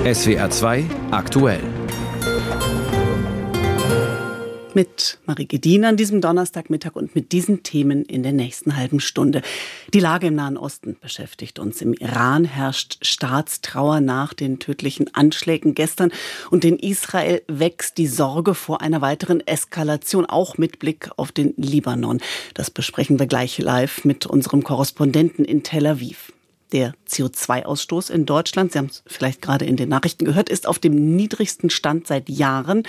SWR 2 aktuell. Mit Marie Gedin an diesem Donnerstagmittag und mit diesen Themen in der nächsten halben Stunde. Die Lage im Nahen Osten beschäftigt uns. Im Iran herrscht Staatstrauer nach den tödlichen Anschlägen gestern und in Israel wächst die Sorge vor einer weiteren Eskalation, auch mit Blick auf den Libanon. Das besprechen wir gleich live mit unserem Korrespondenten in Tel Aviv. Der CO2-Ausstoß in Deutschland, Sie haben es vielleicht gerade in den Nachrichten gehört, ist auf dem niedrigsten Stand seit Jahren,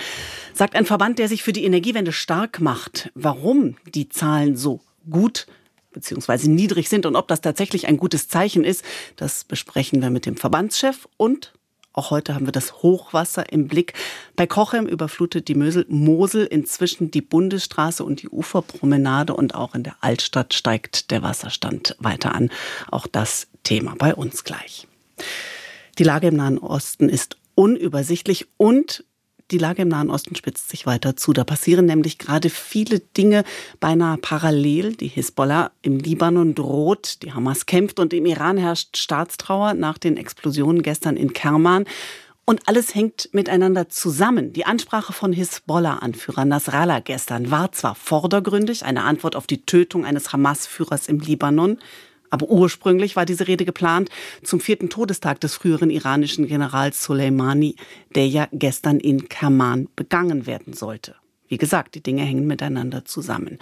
sagt ein Verband, der sich für die Energiewende stark macht. Warum die Zahlen so gut bzw. niedrig sind und ob das tatsächlich ein gutes Zeichen ist, das besprechen wir mit dem Verbandschef und auch heute haben wir das Hochwasser im Blick. Bei Kochem überflutet die Mösel Mosel inzwischen die Bundesstraße und die Uferpromenade und auch in der Altstadt steigt der Wasserstand weiter an. Auch das Thema bei uns gleich. Die Lage im Nahen Osten ist unübersichtlich und die Lage im Nahen Osten spitzt sich weiter zu. Da passieren nämlich gerade viele Dinge beinahe parallel. Die Hisbollah im Libanon droht, die Hamas kämpft und im Iran herrscht Staatstrauer nach den Explosionen gestern in Kerman. Und alles hängt miteinander zusammen. Die Ansprache von Hisbollah-Anführer Nasrallah gestern war zwar vordergründig, eine Antwort auf die Tötung eines Hamas-Führers im Libanon, aber ursprünglich war diese Rede geplant zum vierten Todestag des früheren iranischen Generals Soleimani, der ja gestern in Kerman begangen werden sollte. Wie gesagt, die Dinge hängen miteinander zusammen.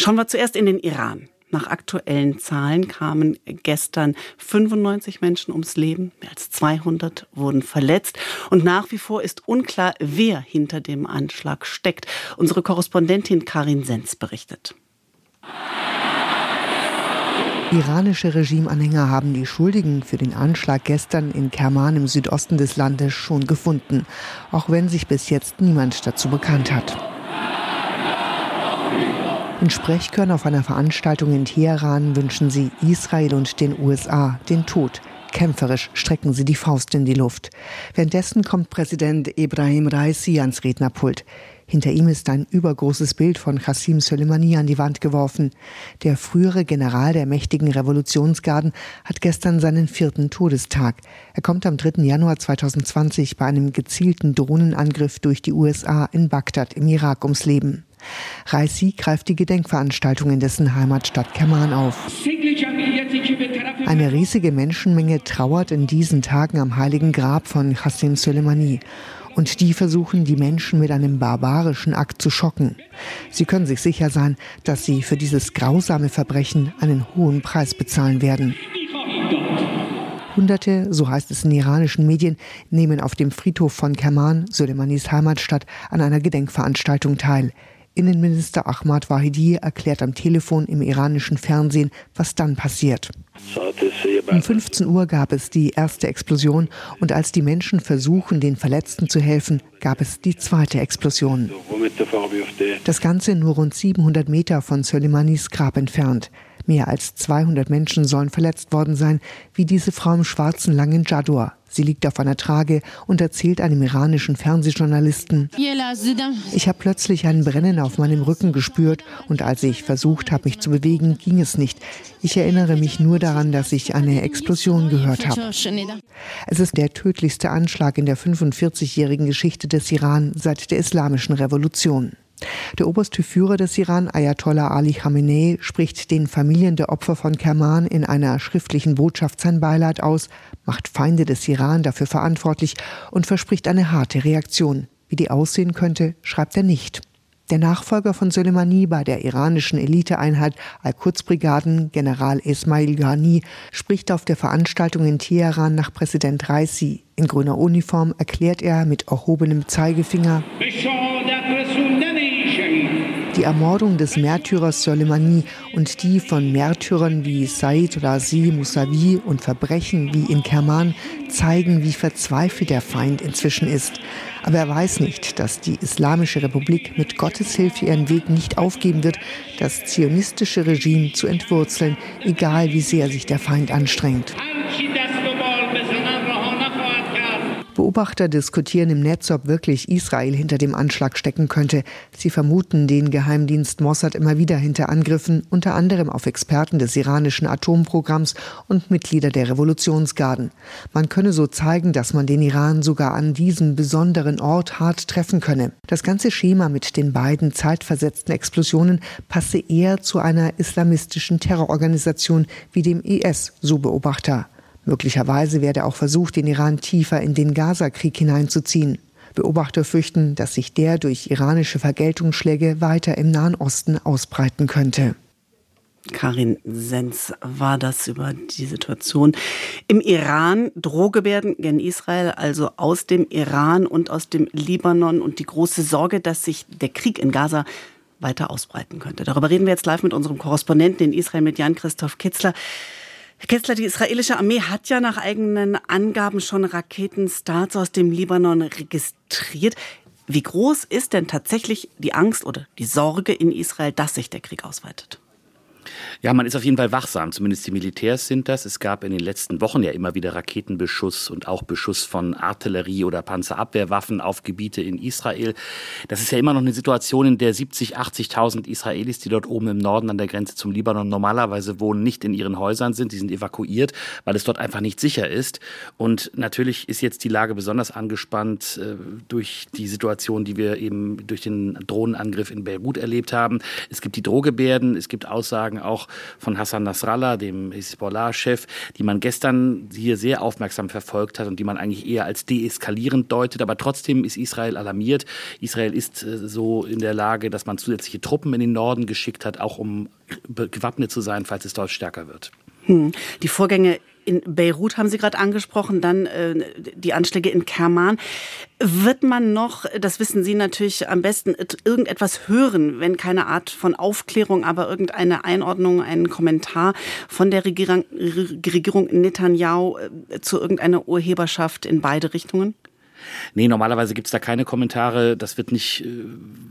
Schauen wir zuerst in den Iran. Nach aktuellen Zahlen kamen gestern 95 Menschen ums Leben, mehr als 200 wurden verletzt und nach wie vor ist unklar, wer hinter dem Anschlag steckt. Unsere Korrespondentin Karin Sens berichtet. Iranische Regimeanhänger haben die Schuldigen für den Anschlag gestern in Kerman im Südosten des Landes schon gefunden, auch wenn sich bis jetzt niemand dazu bekannt hat. In Sprechkörn auf einer Veranstaltung in Teheran wünschen sie Israel und den USA den Tod. Kämpferisch strecken sie die Faust in die Luft. Währenddessen kommt Präsident Ibrahim Raisi ans Rednerpult. Hinter ihm ist ein übergroßes Bild von Qassim Soleimani an die Wand geworfen. Der frühere General der mächtigen Revolutionsgarden hat gestern seinen vierten Todestag. Er kommt am 3. Januar 2020 bei einem gezielten Drohnenangriff durch die USA in Bagdad im Irak ums Leben. Raisi greift die Gedenkveranstaltung in dessen Heimatstadt Kerman auf. Eine riesige Menschenmenge trauert in diesen Tagen am heiligen Grab von Qassim Soleimani und die versuchen, die Menschen mit einem barbarischen Akt zu schocken. Sie können sich sicher sein, dass sie für dieses grausame Verbrechen einen hohen Preis bezahlen werden. Hunderte, so heißt es in iranischen Medien, nehmen auf dem Friedhof von Kerman, Soleimanis Heimatstadt, an einer Gedenkveranstaltung teil. Innenminister Ahmad Wahidi erklärt am Telefon im iranischen Fernsehen, was dann passiert. Um 15 Uhr gab es die erste Explosion und als die Menschen versuchen, den Verletzten zu helfen, gab es die zweite Explosion. Das Ganze nur rund 700 Meter von Soleimanis Grab entfernt. Mehr als 200 Menschen sollen verletzt worden sein, wie diese Frau im schwarzen langen Jador. Sie liegt auf einer Trage und erzählt einem iranischen Fernsehjournalisten, ich habe plötzlich ein Brennen auf meinem Rücken gespürt und als ich versucht habe, mich zu bewegen, ging es nicht. Ich erinnere mich nur daran, dass ich eine Explosion gehört habe. Es ist der tödlichste Anschlag in der 45-jährigen Geschichte des Iran seit der Islamischen Revolution. Der oberste Führer des Iran, Ayatollah Ali Khamenei, spricht den Familien der Opfer von Kerman in einer schriftlichen Botschaft sein Beileid aus, macht Feinde des Iran dafür verantwortlich und verspricht eine harte Reaktion. Wie die aussehen könnte, schreibt er nicht. Der Nachfolger von Soleimani bei der iranischen Eliteeinheit Al-Quds-Brigaden, General Ismail Ghani, spricht auf der Veranstaltung in Teheran nach Präsident Raisi. In grüner Uniform erklärt er mit erhobenem Zeigefinger, die Ermordung des Märtyrers Soleimani und die von Märtyrern wie Said Razi Mousavi und Verbrechen wie in Kerman zeigen, wie verzweifelt der Feind inzwischen ist. Aber er weiß nicht, dass die Islamische Republik mit Gottes Hilfe ihren Weg nicht aufgeben wird, das zionistische Regime zu entwurzeln, egal wie sehr sich der Feind anstrengt. Beobachter diskutieren im Netz, ob wirklich Israel hinter dem Anschlag stecken könnte. Sie vermuten den Geheimdienst Mossad immer wieder hinter Angriffen, unter anderem auf Experten des iranischen Atomprogramms und Mitglieder der Revolutionsgarden. Man könne so zeigen, dass man den Iran sogar an diesem besonderen Ort hart treffen könne. Das ganze Schema mit den beiden zeitversetzten Explosionen passe eher zu einer islamistischen Terrororganisation wie dem IS, so Beobachter. Möglicherweise werde auch versucht, den Iran tiefer in den Gaza-Krieg hineinzuziehen. Beobachter fürchten, dass sich der durch iranische Vergeltungsschläge weiter im Nahen Osten ausbreiten könnte. Karin Sens war das über die Situation im Iran. Drohgebärden gen Israel, also aus dem Iran und aus dem Libanon und die große Sorge, dass sich der Krieg in Gaza weiter ausbreiten könnte. Darüber reden wir jetzt live mit unserem Korrespondenten in Israel, mit Jan-Christoph Kitzler. Herr Kessler, die israelische Armee hat ja nach eigenen Angaben schon Raketenstarts aus dem Libanon registriert. Wie groß ist denn tatsächlich die Angst oder die Sorge in Israel, dass sich der Krieg ausweitet? Ja, man ist auf jeden Fall wachsam, zumindest die Militärs sind das. Es gab in den letzten Wochen ja immer wieder Raketenbeschuss und auch Beschuss von Artillerie oder Panzerabwehrwaffen auf Gebiete in Israel. Das ist ja immer noch eine Situation, in der 70, 80.000 Israelis, die dort oben im Norden an der Grenze zum Libanon normalerweise wohnen, nicht in ihren Häusern sind. Die sind evakuiert, weil es dort einfach nicht sicher ist. Und natürlich ist jetzt die Lage besonders angespannt äh, durch die Situation, die wir eben durch den Drohnenangriff in Beirut erlebt haben. Es gibt die Drohgebärden, es gibt Aussagen auch von Hassan Nasrallah, dem Hezbollah-Chef, die man gestern hier sehr aufmerksam verfolgt hat und die man eigentlich eher als deeskalierend deutet. Aber trotzdem ist Israel alarmiert. Israel ist äh, so in der Lage, dass man zusätzliche Truppen in den Norden geschickt hat, auch um gewappnet zu sein, falls es dort stärker wird. Hm. Die Vorgänge in Beirut haben Sie gerade angesprochen, dann äh, die Anschläge in Kerman. Wird man noch, das wissen Sie natürlich am besten, irgendetwas hören, wenn keine Art von Aufklärung, aber irgendeine Einordnung, einen Kommentar von der Regierung, Regierung Netanyahu äh, zu irgendeiner Urheberschaft in beide Richtungen? Nee, normalerweise gibt es da keine Kommentare. Das wird nicht äh,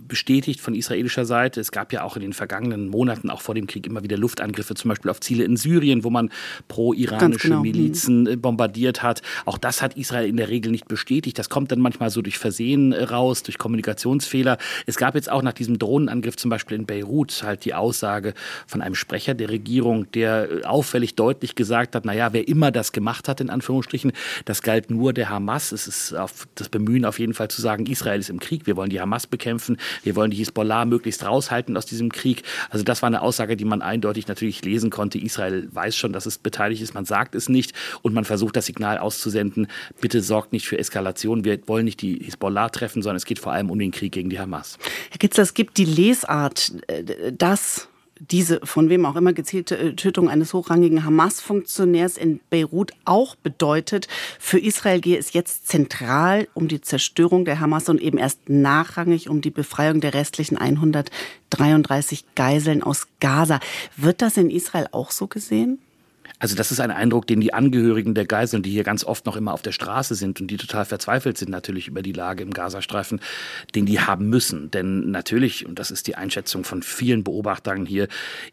bestätigt von israelischer Seite. Es gab ja auch in den vergangenen Monaten, auch vor dem Krieg, immer wieder Luftangriffe, zum Beispiel auf Ziele in Syrien, wo man pro-iranische genau. Milizen äh, bombardiert hat. Auch das hat Israel in der Regel nicht bestätigt. Das kommt dann manchmal so durch Versehen äh, raus, durch Kommunikationsfehler. Es gab jetzt auch nach diesem Drohnenangriff zum Beispiel in Beirut halt die Aussage von einem Sprecher der Regierung, der auffällig deutlich gesagt hat, naja, wer immer das gemacht hat, in Anführungsstrichen, das galt nur der Hamas. Es ist auf das Bemühen auf jeden Fall zu sagen, Israel ist im Krieg, wir wollen die Hamas bekämpfen, wir wollen die Hisbollah möglichst raushalten aus diesem Krieg. Also das war eine Aussage, die man eindeutig natürlich lesen konnte. Israel weiß schon, dass es beteiligt ist, man sagt es nicht und man versucht das Signal auszusenden, bitte sorgt nicht für Eskalation, wir wollen nicht die Hisbollah treffen, sondern es geht vor allem um den Krieg gegen die Hamas. Herr Kitzler, es gibt die Lesart, äh, dass diese von wem auch immer gezielte äh, Tötung eines hochrangigen Hamas-Funktionärs in Beirut auch bedeutet, für Israel gehe es jetzt zentral um die Zerstörung der Hamas und eben erst nachrangig um die Befreiung der restlichen 133 Geiseln aus Gaza. Wird das in Israel auch so gesehen? Also das ist ein Eindruck, den die Angehörigen der Geiseln, die hier ganz oft noch immer auf der Straße sind und die total verzweifelt sind natürlich über die Lage im Gazastreifen, den die haben müssen. Denn natürlich, und das ist die Einschätzung von vielen Beobachtern hier,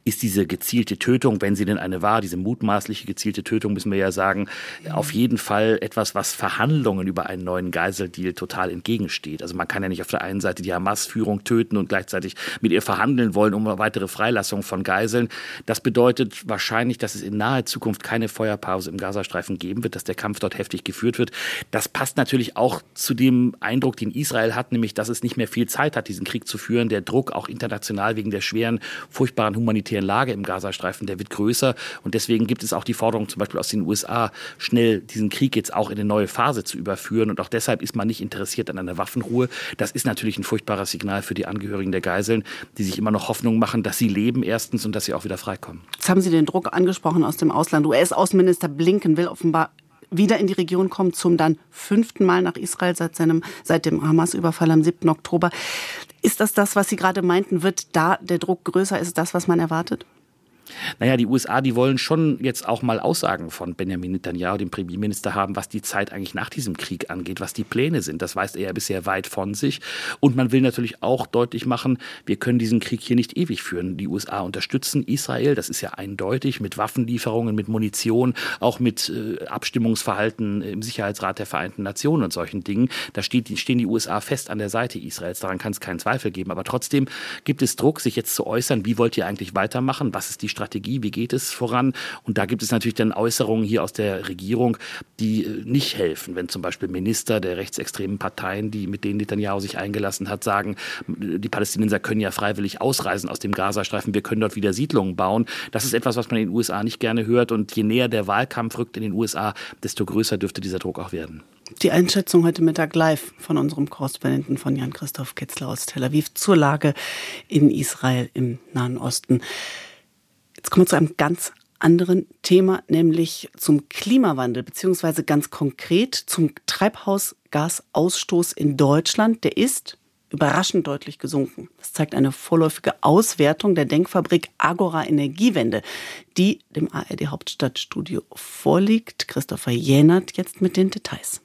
ist diese gezielte Tötung, wenn sie denn eine war, diese mutmaßliche gezielte Tötung, müssen wir ja sagen, auf jeden Fall etwas, was Verhandlungen über einen neuen Geiseldeal total entgegensteht. Also man kann ja nicht auf der einen Seite die Hamas-Führung töten und gleichzeitig mit ihr verhandeln wollen um eine weitere Freilassung von Geiseln. Das bedeutet wahrscheinlich, dass es in naher Zukunft keine Feuerpause im Gazastreifen geben wird, dass der Kampf dort heftig geführt wird. Das passt natürlich auch zu dem Eindruck, den Israel hat, nämlich, dass es nicht mehr viel Zeit hat, diesen Krieg zu führen. Der Druck auch international wegen der schweren, furchtbaren humanitären Lage im Gazastreifen, der wird größer. Und deswegen gibt es auch die Forderung zum Beispiel aus den USA, schnell diesen Krieg jetzt auch in eine neue Phase zu überführen. Und auch deshalb ist man nicht interessiert an einer Waffenruhe. Das ist natürlich ein furchtbares Signal für die Angehörigen der Geiseln, die sich immer noch Hoffnung machen, dass sie leben erstens und dass sie auch wieder freikommen. Jetzt haben Sie den Druck angesprochen aus dem Ausland. US-Außenminister Blinken will offenbar wieder in die Region kommen, zum dann fünften Mal nach Israel seit, seinem, seit dem Hamas-Überfall am 7. Oktober. Ist das das, was Sie gerade meinten? Wird da der Druck größer? Ist das, was man erwartet? Naja, die USA, die wollen schon jetzt auch mal Aussagen von Benjamin Netanyahu, dem Premierminister, haben, was die Zeit eigentlich nach diesem Krieg angeht, was die Pläne sind. Das weist er ja bisher weit von sich. Und man will natürlich auch deutlich machen, wir können diesen Krieg hier nicht ewig führen. Die USA unterstützen Israel, das ist ja eindeutig, mit Waffenlieferungen, mit Munition, auch mit äh, Abstimmungsverhalten im Sicherheitsrat der Vereinten Nationen und solchen Dingen. Da steht, stehen die USA fest an der Seite Israels. Daran kann es keinen Zweifel geben. Aber trotzdem gibt es Druck, sich jetzt zu äußern, wie wollt ihr eigentlich weitermachen? Was ist die Strategie? Wie geht es voran? Und da gibt es natürlich dann Äußerungen hier aus der Regierung, die äh, nicht helfen. Wenn zum Beispiel Minister der rechtsextremen Parteien, die mit denen Netanyahu sich eingelassen hat, sagen, die Palästinenser können ja freiwillig ausreisen aus dem Gazastreifen, wir können dort wieder Siedlungen bauen. Das ist etwas, was man in den USA nicht gerne hört. Und je näher der Wahlkampf rückt in den USA, desto größer dürfte dieser Druck auch werden. Die Einschätzung heute Mittag live von unserem Korrespondenten von Jan-Christoph Kitzler aus Tel Aviv zur Lage in Israel im Nahen Osten. Jetzt kommen wir zu einem ganz anderen Thema, nämlich zum Klimawandel, beziehungsweise ganz konkret zum Treibhausgasausstoß in Deutschland. Der ist überraschend deutlich gesunken. Das zeigt eine vorläufige Auswertung der Denkfabrik Agora Energiewende, die dem ARD Hauptstadtstudio vorliegt. Christopher Jänert jetzt mit den Details.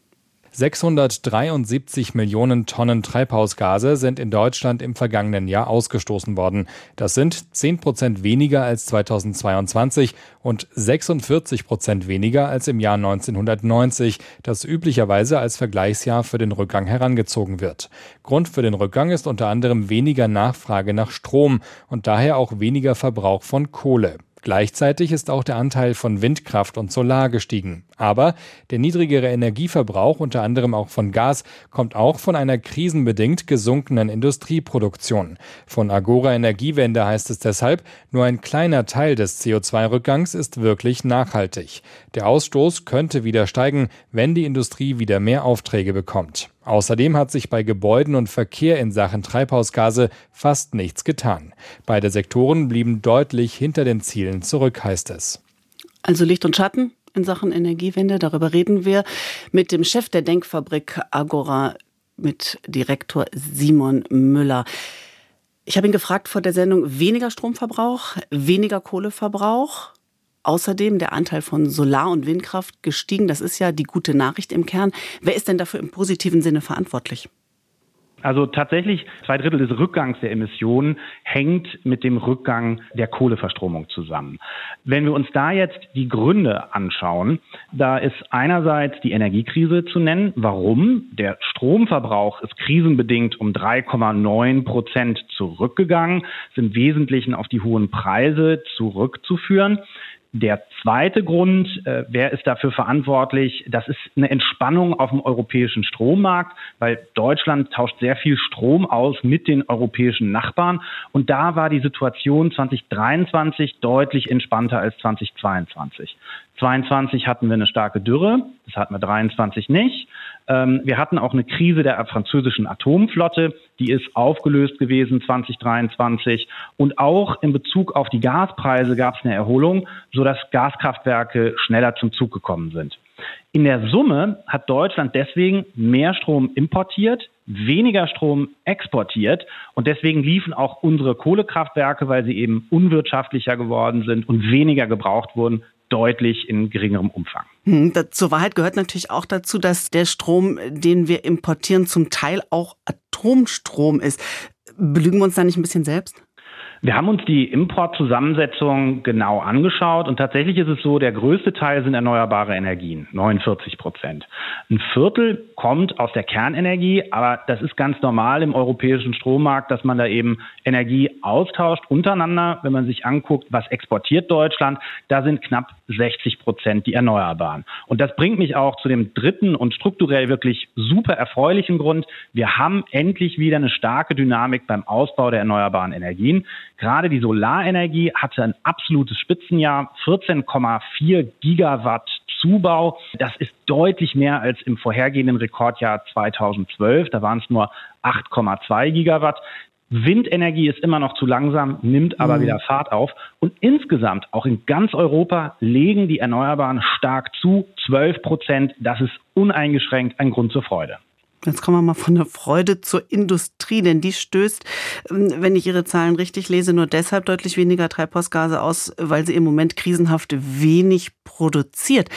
673 Millionen Tonnen Treibhausgase sind in Deutschland im vergangenen Jahr ausgestoßen worden. Das sind 10 Prozent weniger als 2022 und 46 Prozent weniger als im Jahr 1990, das üblicherweise als Vergleichsjahr für den Rückgang herangezogen wird. Grund für den Rückgang ist unter anderem weniger Nachfrage nach Strom und daher auch weniger Verbrauch von Kohle. Gleichzeitig ist auch der Anteil von Windkraft und Solar gestiegen. Aber der niedrigere Energieverbrauch, unter anderem auch von Gas, kommt auch von einer krisenbedingt gesunkenen Industrieproduktion. Von Agora Energiewende heißt es deshalb, nur ein kleiner Teil des CO2-Rückgangs ist wirklich nachhaltig. Der Ausstoß könnte wieder steigen, wenn die Industrie wieder mehr Aufträge bekommt. Außerdem hat sich bei Gebäuden und Verkehr in Sachen Treibhausgase fast nichts getan. Beide Sektoren blieben deutlich hinter den Zielen zurück, heißt es. Also Licht und Schatten in Sachen Energiewende, darüber reden wir mit dem Chef der Denkfabrik Agora, mit Direktor Simon Müller. Ich habe ihn gefragt vor der Sendung, weniger Stromverbrauch, weniger Kohleverbrauch. Außerdem der Anteil von Solar- und Windkraft gestiegen. Das ist ja die gute Nachricht im Kern. Wer ist denn dafür im positiven Sinne verantwortlich? Also tatsächlich zwei Drittel des Rückgangs der Emissionen hängt mit dem Rückgang der Kohleverstromung zusammen. Wenn wir uns da jetzt die Gründe anschauen, da ist einerseits die Energiekrise zu nennen. Warum? Der Stromverbrauch ist krisenbedingt um 3,9 Prozent zurückgegangen, ist im Wesentlichen auf die hohen Preise zurückzuführen. Der zweite Grund, äh, wer ist dafür verantwortlich? Das ist eine Entspannung auf dem europäischen Strommarkt, weil Deutschland tauscht sehr viel Strom aus mit den europäischen Nachbarn. Und da war die Situation 2023 deutlich entspannter als 2022. 22 hatten wir eine starke Dürre, das hatten wir 23 nicht. Ähm, wir hatten auch eine Krise der französischen Atomflotte, die ist aufgelöst gewesen 2023. Und auch in Bezug auf die Gaspreise gab es eine Erholung, sodass Gaskraftwerke schneller zum Zug gekommen sind. In der Summe hat Deutschland deswegen mehr Strom importiert, weniger Strom exportiert und deswegen liefen auch unsere Kohlekraftwerke, weil sie eben unwirtschaftlicher geworden sind und weniger gebraucht wurden, deutlich in geringerem Umfang. Hm, zur Wahrheit gehört natürlich auch dazu, dass der Strom, den wir importieren, zum Teil auch Atomstrom ist. Belügen wir uns da nicht ein bisschen selbst? Wir haben uns die Importzusammensetzung genau angeschaut und tatsächlich ist es so, der größte Teil sind erneuerbare Energien, 49 Prozent. Ein Viertel kommt aus der Kernenergie, aber das ist ganz normal im europäischen Strommarkt, dass man da eben Energie austauscht untereinander. Wenn man sich anguckt, was exportiert Deutschland, da sind knapp 60 Prozent die Erneuerbaren. Und das bringt mich auch zu dem dritten und strukturell wirklich super erfreulichen Grund. Wir haben endlich wieder eine starke Dynamik beim Ausbau der erneuerbaren Energien. Gerade die Solarenergie hatte ein absolutes Spitzenjahr, 14,4 Gigawatt Zubau. Das ist deutlich mehr als im vorhergehenden Rekordjahr 2012. Da waren es nur 8,2 Gigawatt. Windenergie ist immer noch zu langsam, nimmt aber mhm. wieder Fahrt auf. Und insgesamt, auch in ganz Europa, legen die Erneuerbaren stark zu. 12 Prozent, das ist uneingeschränkt ein Grund zur Freude. Jetzt kommen wir mal von der Freude zur Industrie, denn die stößt, ähm, wenn ich Ihre Zahlen richtig lese, nur deshalb deutlich weniger Treibhausgase aus, weil sie im Moment krisenhaft wenig produziert.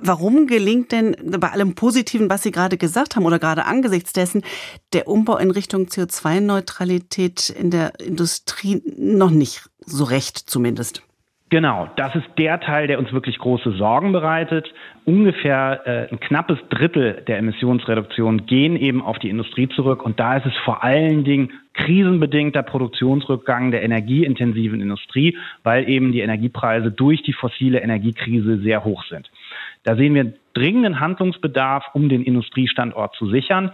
Warum gelingt denn bei allem Positiven, was Sie gerade gesagt haben oder gerade angesichts dessen, der Umbau in Richtung CO2-Neutralität in der Industrie noch nicht so recht zumindest? Genau, das ist der Teil, der uns wirklich große Sorgen bereitet. Ungefähr äh, ein knappes Drittel der Emissionsreduktion gehen eben auf die Industrie zurück. Und da ist es vor allen Dingen krisenbedingter Produktionsrückgang der energieintensiven Industrie, weil eben die Energiepreise durch die fossile Energiekrise sehr hoch sind. Da sehen wir dringenden Handlungsbedarf, um den Industriestandort zu sichern.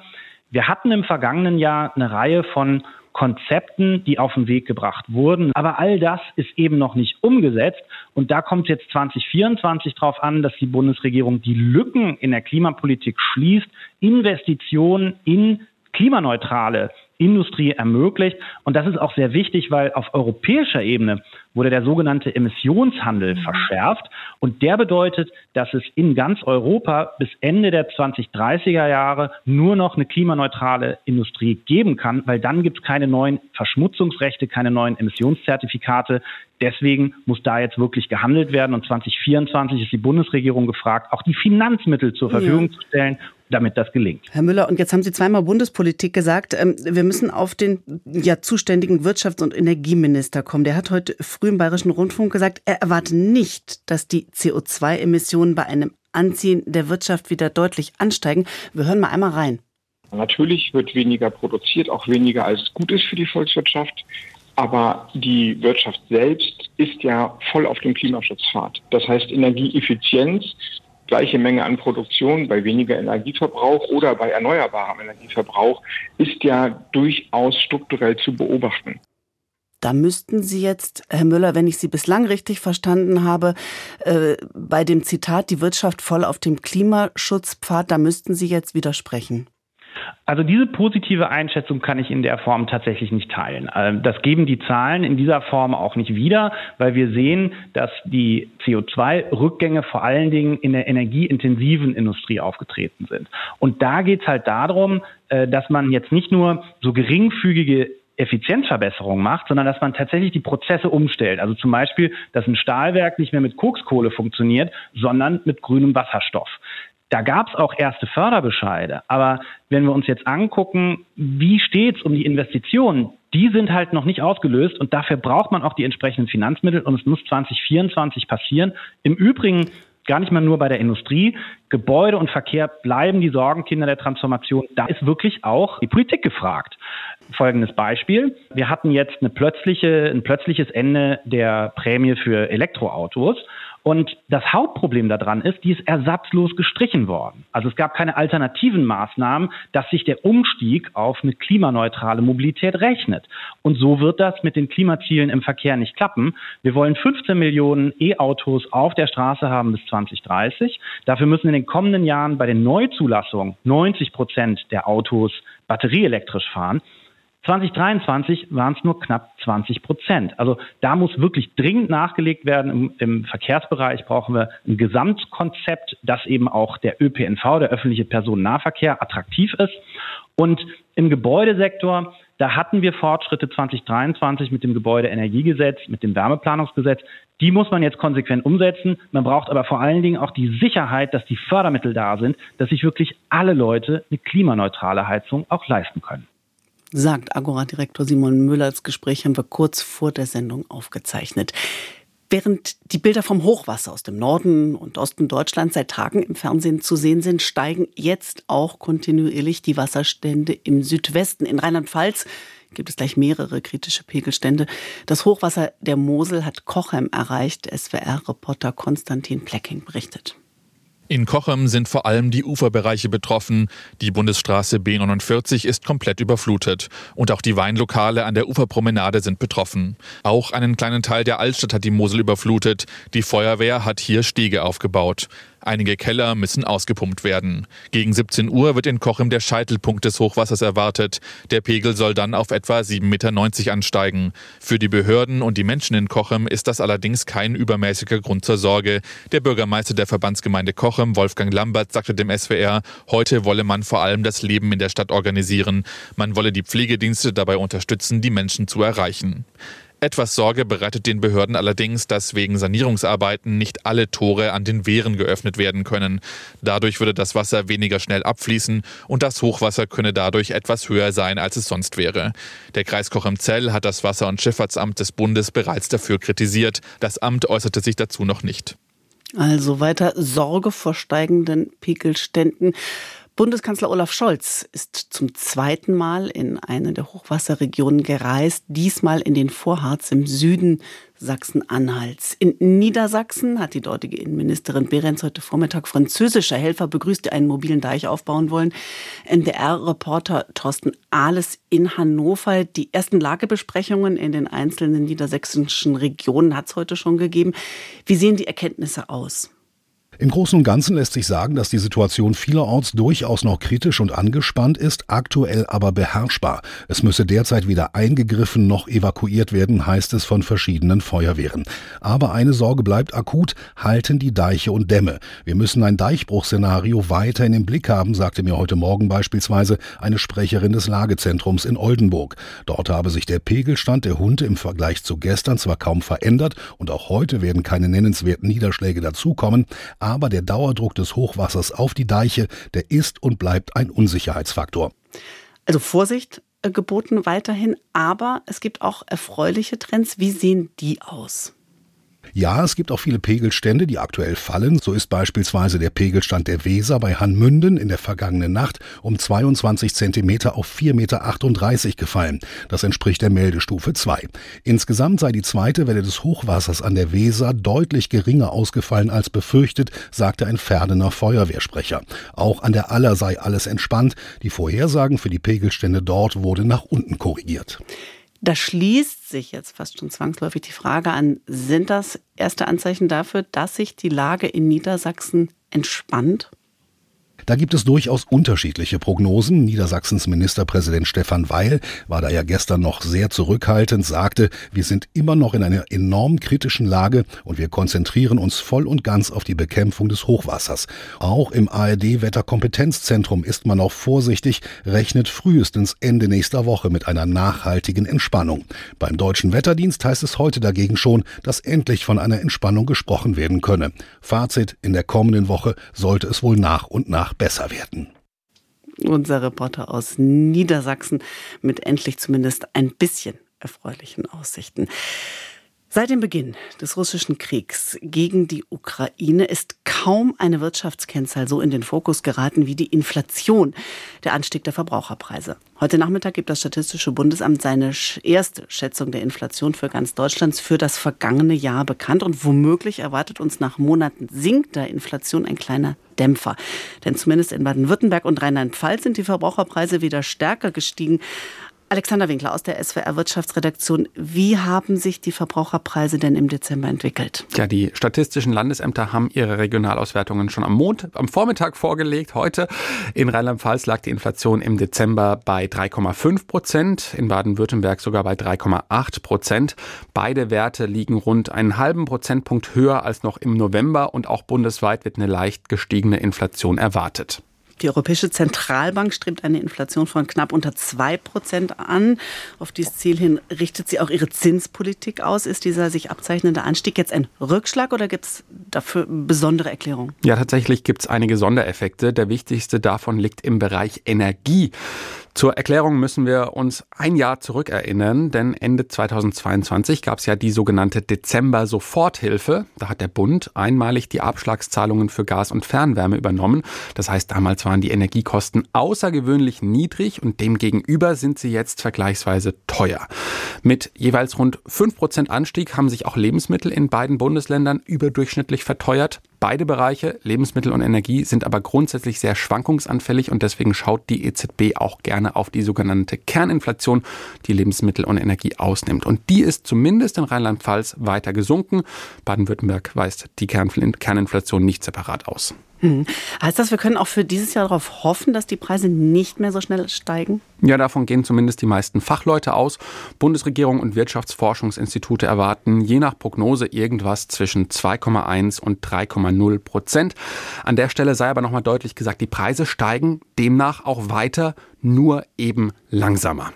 Wir hatten im vergangenen Jahr eine Reihe von Konzepten, die auf den Weg gebracht wurden. Aber all das ist eben noch nicht umgesetzt. Und da kommt jetzt 2024 darauf an, dass die Bundesregierung die Lücken in der Klimapolitik schließt, Investitionen in klimaneutrale Industrie ermöglicht. Und das ist auch sehr wichtig, weil auf europäischer Ebene wurde der sogenannte Emissionshandel mhm. verschärft. Und der bedeutet, dass es in ganz Europa bis Ende der 2030er Jahre nur noch eine klimaneutrale Industrie geben kann, weil dann gibt es keine neuen Verschmutzungsrechte, keine neuen Emissionszertifikate. Deswegen muss da jetzt wirklich gehandelt werden. Und 2024 ist die Bundesregierung gefragt, auch die Finanzmittel zur Verfügung ja. zu stellen, damit das gelingt. Herr Müller, und jetzt haben Sie zweimal Bundespolitik gesagt. Ähm, wir müssen auf den ja zuständigen Wirtschafts- und Energieminister kommen. Der hat heute früh im Bayerischen Rundfunk gesagt, er erwartet nicht, dass die CO2-Emissionen bei einem Anziehen der Wirtschaft wieder deutlich ansteigen. Wir hören mal einmal rein. Natürlich wird weniger produziert, auch weniger als gut ist für die Volkswirtschaft. Aber die Wirtschaft selbst ist ja voll auf dem Klimaschutzpfad. Das heißt, Energieeffizienz gleiche Menge an Produktion bei weniger Energieverbrauch oder bei erneuerbarem Energieverbrauch ist ja durchaus strukturell zu beobachten. Da müssten Sie jetzt, Herr Müller, wenn ich Sie bislang richtig verstanden habe, äh, bei dem Zitat, die Wirtschaft voll auf dem Klimaschutzpfad, da müssten Sie jetzt widersprechen. Also diese positive Einschätzung kann ich in der Form tatsächlich nicht teilen. Ähm, das geben die Zahlen in dieser Form auch nicht wieder, weil wir sehen, dass die CO2-Rückgänge vor allen Dingen in der energieintensiven Industrie aufgetreten sind. Und da geht es halt darum, äh, dass man jetzt nicht nur so geringfügige Effizienzverbesserungen macht, sondern dass man tatsächlich die Prozesse umstellt. Also zum Beispiel, dass ein Stahlwerk nicht mehr mit Kokskohle funktioniert, sondern mit grünem Wasserstoff. Da gab es auch erste Förderbescheide. Aber wenn wir uns jetzt angucken, wie steht's um die Investitionen, die sind halt noch nicht ausgelöst und dafür braucht man auch die entsprechenden Finanzmittel und es muss 2024 passieren. Im Übrigen gar nicht mal nur bei der Industrie. Gebäude und Verkehr bleiben die Sorgenkinder der Transformation. Da ist wirklich auch die Politik gefragt. Folgendes Beispiel. Wir hatten jetzt eine plötzliche, ein plötzliches Ende der Prämie für Elektroautos. Und das Hauptproblem daran ist, die ist ersatzlos gestrichen worden. Also es gab keine alternativen Maßnahmen, dass sich der Umstieg auf eine klimaneutrale Mobilität rechnet. Und so wird das mit den Klimazielen im Verkehr nicht klappen. Wir wollen 15 Millionen E-Autos auf der Straße haben bis 2030. Dafür müssen in den kommenden Jahren bei den Neuzulassungen 90 Prozent der Autos batterieelektrisch fahren. 2023 waren es nur knapp 20 Prozent. Also da muss wirklich dringend nachgelegt werden. Im, Im, Verkehrsbereich brauchen wir ein Gesamtkonzept, dass eben auch der ÖPNV, der öffentliche Personennahverkehr, attraktiv ist. Und im Gebäudesektor, da hatten wir Fortschritte 2023 mit dem Gebäudeenergiegesetz, mit dem Wärmeplanungsgesetz. Die muss man jetzt konsequent umsetzen. Man braucht aber vor allen Dingen auch die Sicherheit, dass die Fördermittel da sind, dass sich wirklich alle Leute eine klimaneutrale Heizung auch leisten können sagt Agora-Direktor Simon Müller. Das Gespräch haben wir kurz vor der Sendung aufgezeichnet. Während die Bilder vom Hochwasser aus dem Norden und Osten Deutschlands seit Tagen im Fernsehen zu sehen sind, steigen jetzt auch kontinuierlich die Wasserstände im Südwesten. In Rheinland-Pfalz gibt es gleich mehrere kritische Pegelstände. Das Hochwasser der Mosel hat Kochem erreicht. SWR-Reporter Konstantin Plecking berichtet. In Kochem sind vor allem die Uferbereiche betroffen. Die Bundesstraße B49 ist komplett überflutet. Und auch die Weinlokale an der Uferpromenade sind betroffen. Auch einen kleinen Teil der Altstadt hat die Mosel überflutet. Die Feuerwehr hat hier Stege aufgebaut. Einige Keller müssen ausgepumpt werden. Gegen 17 Uhr wird in Kochem der Scheitelpunkt des Hochwassers erwartet. Der Pegel soll dann auf etwa 7,90 Meter ansteigen. Für die Behörden und die Menschen in Kochem ist das allerdings kein übermäßiger Grund zur Sorge. Der Bürgermeister der Verbandsgemeinde Kochem, Wolfgang Lambert, sagte dem SWR, heute wolle man vor allem das Leben in der Stadt organisieren. Man wolle die Pflegedienste dabei unterstützen, die Menschen zu erreichen. Etwas Sorge bereitet den Behörden allerdings, dass wegen Sanierungsarbeiten nicht alle Tore an den Wehren geöffnet werden können. Dadurch würde das Wasser weniger schnell abfließen und das Hochwasser könne dadurch etwas höher sein, als es sonst wäre. Der Kreis Cochem-Zell hat das Wasser- und Schifffahrtsamt des Bundes bereits dafür kritisiert. Das Amt äußerte sich dazu noch nicht. Also weiter Sorge vor steigenden Pegelständen. Bundeskanzler Olaf Scholz ist zum zweiten Mal in eine der Hochwasserregionen gereist, diesmal in den Vorharz im Süden Sachsen-Anhalts. In Niedersachsen hat die dortige Innenministerin Behrens heute Vormittag französische Helfer begrüßt, die einen mobilen Deich aufbauen wollen. NDR-Reporter Thorsten Ahles in Hannover. Die ersten Lagebesprechungen in den einzelnen niedersächsischen Regionen hat es heute schon gegeben. Wie sehen die Erkenntnisse aus? Im Großen und Ganzen lässt sich sagen, dass die Situation vielerorts durchaus noch kritisch und angespannt ist, aktuell aber beherrschbar. Es müsse derzeit weder eingegriffen noch evakuiert werden, heißt es von verschiedenen Feuerwehren. Aber eine Sorge bleibt akut, halten die Deiche und Dämme. Wir müssen ein Deichbruchszenario weiterhin im Blick haben, sagte mir heute Morgen beispielsweise eine Sprecherin des Lagezentrums in Oldenburg. Dort habe sich der Pegelstand der Hunde im Vergleich zu gestern zwar kaum verändert und auch heute werden keine nennenswerten Niederschläge dazukommen, aber der Dauerdruck des Hochwassers auf die Deiche, der ist und bleibt ein Unsicherheitsfaktor. Also Vorsicht äh, geboten weiterhin, aber es gibt auch erfreuliche Trends. Wie sehen die aus? Ja, es gibt auch viele Pegelstände, die aktuell fallen. So ist beispielsweise der Pegelstand der Weser bei Hanmünden in der vergangenen Nacht um 22 Zentimeter auf 4,38 Meter gefallen. Das entspricht der Meldestufe 2. Insgesamt sei die zweite Welle des Hochwassers an der Weser deutlich geringer ausgefallen als befürchtet, sagte ein Ferdener Feuerwehrsprecher. Auch an der Aller sei alles entspannt. Die Vorhersagen für die Pegelstände dort wurden nach unten korrigiert. Da schließt sich jetzt fast schon zwangsläufig die Frage an, sind das erste Anzeichen dafür, dass sich die Lage in Niedersachsen entspannt? Da gibt es durchaus unterschiedliche Prognosen. Niedersachsens Ministerpräsident Stefan Weil war da ja gestern noch sehr zurückhaltend, sagte, wir sind immer noch in einer enorm kritischen Lage und wir konzentrieren uns voll und ganz auf die Bekämpfung des Hochwassers. Auch im ARD Wetterkompetenzzentrum ist man auch vorsichtig, rechnet frühestens Ende nächster Woche mit einer nachhaltigen Entspannung. Beim Deutschen Wetterdienst heißt es heute dagegen schon, dass endlich von einer Entspannung gesprochen werden könne. Fazit, in der kommenden Woche sollte es wohl nach und nach besser werden. Unser Reporter aus Niedersachsen mit endlich zumindest ein bisschen erfreulichen Aussichten. Seit dem Beginn des russischen Kriegs gegen die Ukraine ist kaum eine Wirtschaftskennzahl so in den Fokus geraten wie die Inflation, der Anstieg der Verbraucherpreise. Heute Nachmittag gibt das Statistische Bundesamt seine erste Schätzung der Inflation für ganz Deutschland für das vergangene Jahr bekannt und womöglich erwartet uns nach Monaten sinkender Inflation ein kleiner Dämpfer. Denn zumindest in Baden-Württemberg und Rheinland-Pfalz sind die Verbraucherpreise wieder stärker gestiegen Alexander Winkler aus der SWR Wirtschaftsredaktion. Wie haben sich die Verbraucherpreise denn im Dezember entwickelt? Ja, die statistischen Landesämter haben ihre Regionalauswertungen schon am Mond, am Vormittag vorgelegt. Heute in Rheinland-Pfalz lag die Inflation im Dezember bei 3,5 Prozent, in Baden-Württemberg sogar bei 3,8 Prozent. Beide Werte liegen rund einen halben Prozentpunkt höher als noch im November und auch bundesweit wird eine leicht gestiegene Inflation erwartet. Die Europäische Zentralbank strebt eine Inflation von knapp unter zwei Prozent an. Auf dieses Ziel hin richtet sie auch ihre Zinspolitik aus. Ist dieser sich abzeichnende Anstieg jetzt ein Rückschlag oder gibt es dafür besondere Erklärungen? Ja, tatsächlich gibt es einige Sondereffekte. Der wichtigste davon liegt im Bereich Energie. Zur Erklärung müssen wir uns ein Jahr zurückerinnern, denn Ende 2022 gab es ja die sogenannte Dezember-Soforthilfe. Da hat der Bund einmalig die Abschlagszahlungen für Gas und Fernwärme übernommen. Das heißt, damals waren die Energiekosten außergewöhnlich niedrig und demgegenüber sind sie jetzt vergleichsweise teuer. Mit jeweils rund 5% Anstieg haben sich auch Lebensmittel in beiden Bundesländern überdurchschnittlich verteuert. Beide Bereiche, Lebensmittel und Energie, sind aber grundsätzlich sehr schwankungsanfällig und deswegen schaut die EZB auch gerne auf die sogenannte Kerninflation, die Lebensmittel und Energie ausnimmt. Und die ist zumindest in Rheinland-Pfalz weiter gesunken. Baden-Württemberg weist die Kerninflation nicht separat aus. Hm. Heißt das, wir können auch für dieses Jahr darauf hoffen, dass die Preise nicht mehr so schnell steigen? Ja, davon gehen zumindest die meisten Fachleute aus. Bundesregierung und Wirtschaftsforschungsinstitute erwarten je nach Prognose irgendwas zwischen 2,1 und 3,0 Prozent. An der Stelle sei aber nochmal deutlich gesagt, die Preise steigen demnach auch weiter, nur eben langsamer.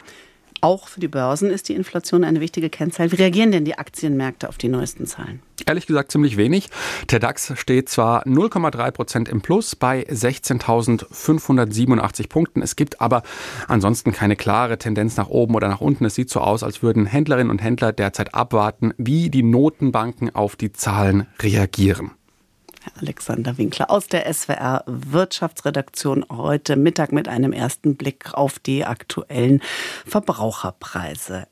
Auch für die Börsen ist die Inflation eine wichtige Kennzahl. Wie reagieren denn die Aktienmärkte auf die neuesten Zahlen? Ehrlich gesagt ziemlich wenig. Der DAX steht zwar 0,3 Prozent im Plus bei 16.587 Punkten. Es gibt aber ansonsten keine klare Tendenz nach oben oder nach unten. Es sieht so aus, als würden Händlerinnen und Händler derzeit abwarten, wie die Notenbanken auf die Zahlen reagieren. Herr Alexander Winkler aus der SWR Wirtschaftsredaktion heute Mittag mit einem ersten Blick auf die aktuellen Verbraucherpreise.